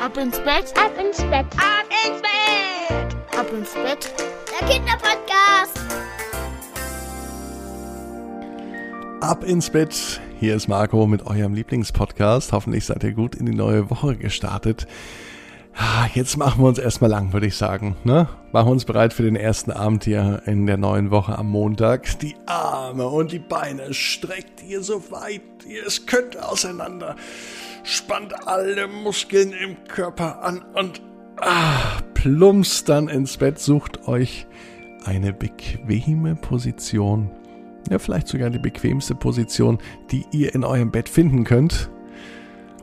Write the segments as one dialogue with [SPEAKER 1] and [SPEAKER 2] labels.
[SPEAKER 1] Ab ins Bett,
[SPEAKER 2] Ab ins Bett.
[SPEAKER 3] Ab ins Bett.
[SPEAKER 1] ab ins Bett.
[SPEAKER 2] Der Kinderpodcast.
[SPEAKER 4] Ab ins Bett. Hier ist Marco mit eurem Lieblingspodcast. Hoffentlich seid ihr gut in die neue Woche gestartet. Ah, Jetzt machen wir uns erstmal lang, würde ich sagen. Ne? Machen wir uns bereit für den ersten Abend hier in der neuen Woche am Montag. Die Arme und die Beine streckt ihr so weit ihr es könnt auseinander. Spannt alle Muskeln im Körper an und ah, plumpst dann ins Bett. Sucht euch eine bequeme Position. Ja, vielleicht sogar die bequemste Position, die ihr in eurem Bett finden könnt.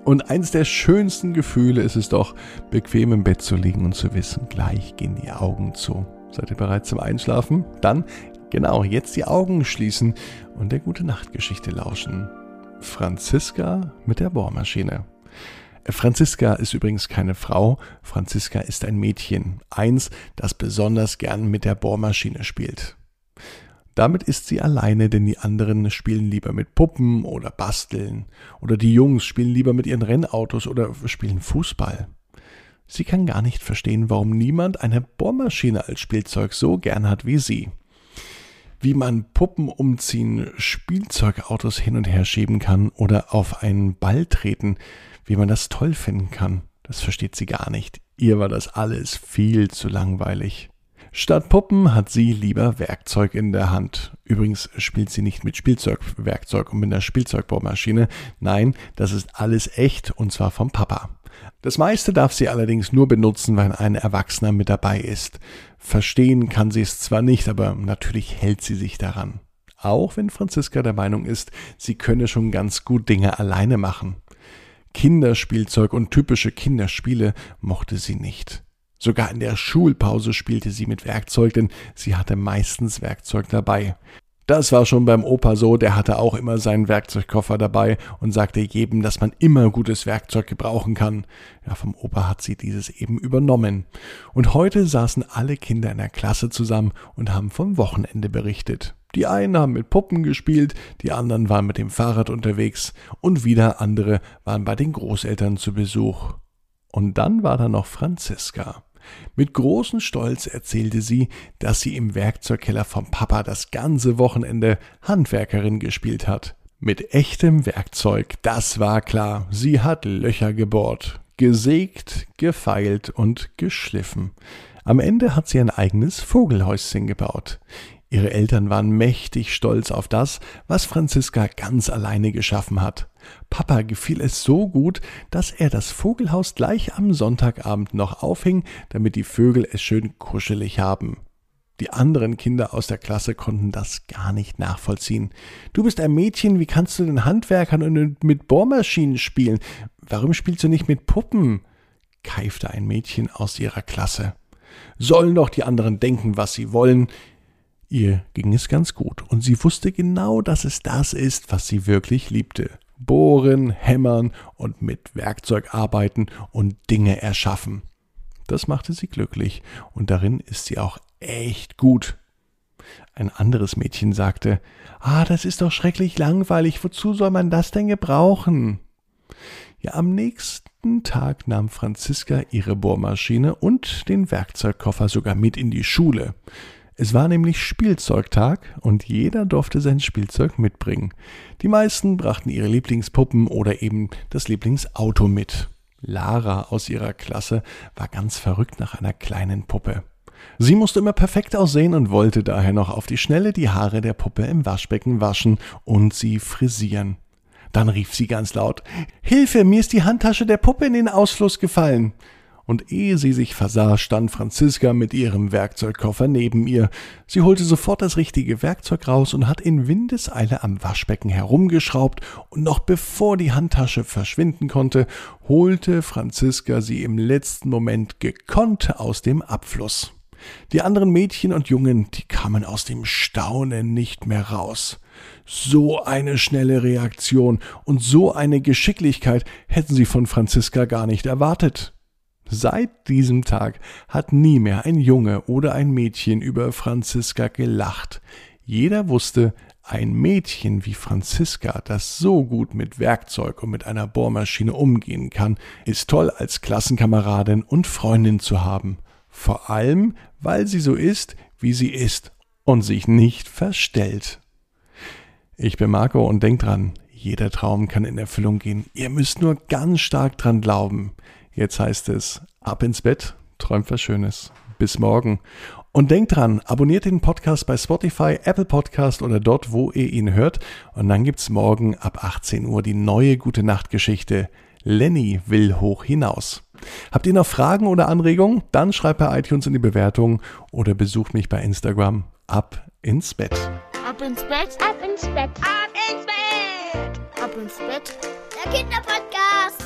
[SPEAKER 4] Und eins der schönsten Gefühle ist es doch, bequem im Bett zu liegen und zu wissen, gleich gehen die Augen zu. Seid ihr bereit zum Einschlafen? Dann, genau, jetzt die Augen schließen und der gute Nachtgeschichte lauschen. Franziska mit der Bohrmaschine. Franziska ist übrigens keine Frau, Franziska ist ein Mädchen, eins, das besonders gern mit der Bohrmaschine spielt. Damit ist sie alleine, denn die anderen spielen lieber mit Puppen oder basteln. Oder die Jungs spielen lieber mit ihren Rennautos oder spielen Fußball. Sie kann gar nicht verstehen, warum niemand eine Bohrmaschine als Spielzeug so gern hat wie sie. Wie man Puppen umziehen, Spielzeugautos hin und her schieben kann oder auf einen Ball treten, wie man das toll finden kann, das versteht sie gar nicht. Ihr war das alles viel zu langweilig. Statt Puppen hat sie lieber Werkzeug in der Hand. Übrigens spielt sie nicht mit Spielzeugwerkzeug und mit einer Spielzeugbohrmaschine. Nein, das ist alles echt und zwar vom Papa. Das meiste darf sie allerdings nur benutzen, wenn ein Erwachsener mit dabei ist. Verstehen kann sie es zwar nicht, aber natürlich hält sie sich daran. Auch wenn Franziska der Meinung ist, sie könne schon ganz gut Dinge alleine machen. Kinderspielzeug und typische Kinderspiele mochte sie nicht. Sogar in der Schulpause spielte sie mit Werkzeug, denn sie hatte meistens Werkzeug dabei. Das war schon beim Opa so, der hatte auch immer seinen Werkzeugkoffer dabei und sagte jedem, dass man immer gutes Werkzeug gebrauchen kann. Ja, vom Opa hat sie dieses eben übernommen. Und heute saßen alle Kinder in der Klasse zusammen und haben vom Wochenende berichtet. Die einen haben mit Puppen gespielt, die anderen waren mit dem Fahrrad unterwegs und wieder andere waren bei den Großeltern zu Besuch. Und dann war da noch Franziska. Mit großem Stolz erzählte sie, dass sie im Werkzeugkeller vom Papa das ganze Wochenende Handwerkerin gespielt hat. Mit echtem Werkzeug, das war klar. Sie hat Löcher gebohrt, gesägt, gefeilt und geschliffen. Am Ende hat sie ein eigenes Vogelhäuschen gebaut. Ihre Eltern waren mächtig stolz auf das, was Franziska ganz alleine geschaffen hat. Papa gefiel es so gut, dass er das Vogelhaus gleich am Sonntagabend noch aufhing, damit die Vögel es schön kuschelig haben. Die anderen Kinder aus der Klasse konnten das gar nicht nachvollziehen. Du bist ein Mädchen, wie kannst du denn Handwerkern und mit Bohrmaschinen spielen? Warum spielst du nicht mit Puppen? keifte ein Mädchen aus ihrer Klasse. Sollen doch die anderen denken, was sie wollen. Ihr ging es ganz gut, und sie wusste genau, dass es das ist, was sie wirklich liebte. Bohren, hämmern und mit Werkzeug arbeiten und Dinge erschaffen. Das machte sie glücklich, und darin ist sie auch echt gut. Ein anderes Mädchen sagte, Ah, das ist doch schrecklich langweilig, wozu soll man das denn gebrauchen? Ja, am nächsten Tag nahm Franziska ihre Bohrmaschine und den Werkzeugkoffer sogar mit in die Schule. Es war nämlich Spielzeugtag und jeder durfte sein Spielzeug mitbringen. Die meisten brachten ihre Lieblingspuppen oder eben das Lieblingsauto mit. Lara aus ihrer Klasse war ganz verrückt nach einer kleinen Puppe. Sie musste immer perfekt aussehen und wollte daher noch auf die Schnelle die Haare der Puppe im Waschbecken waschen und sie frisieren. Dann rief sie ganz laut Hilfe, mir ist die Handtasche der Puppe in den Ausfluss gefallen und ehe sie sich versah, stand Franziska mit ihrem Werkzeugkoffer neben ihr. Sie holte sofort das richtige Werkzeug raus und hat in Windeseile am Waschbecken herumgeschraubt, und noch bevor die Handtasche verschwinden konnte, holte Franziska sie im letzten Moment gekonnt aus dem Abfluss. Die anderen Mädchen und Jungen, die kamen aus dem Staunen nicht mehr raus. So eine schnelle Reaktion und so eine Geschicklichkeit hätten sie von Franziska gar nicht erwartet. Seit diesem Tag hat nie mehr ein Junge oder ein Mädchen über Franziska gelacht. Jeder wusste, Ein Mädchen wie Franziska, das so gut mit Werkzeug und mit einer Bohrmaschine umgehen kann, ist toll als Klassenkameradin und Freundin zu haben. Vor allem, weil sie so ist, wie sie ist und sich nicht verstellt. Ich bin Marco und denkt dran, jeder Traum kann in Erfüllung gehen. Ihr müsst nur ganz stark dran glauben. Jetzt heißt es, ab ins Bett, träumt was Schönes. Bis morgen. Und denkt dran, abonniert den Podcast bei Spotify, Apple Podcast oder dort, wo ihr ihn hört. Und dann gibt's morgen ab 18 Uhr die neue Gute Nacht Geschichte. Lenny will hoch hinaus. Habt ihr noch Fragen oder Anregungen? Dann schreibt bei iTunes in die Bewertung oder besucht mich bei Instagram. Ab ins Bett.
[SPEAKER 3] Ab ins Bett, ab ins Bett, ab ins Bett,
[SPEAKER 2] Ab ins Bett. Der Kinderpodcast.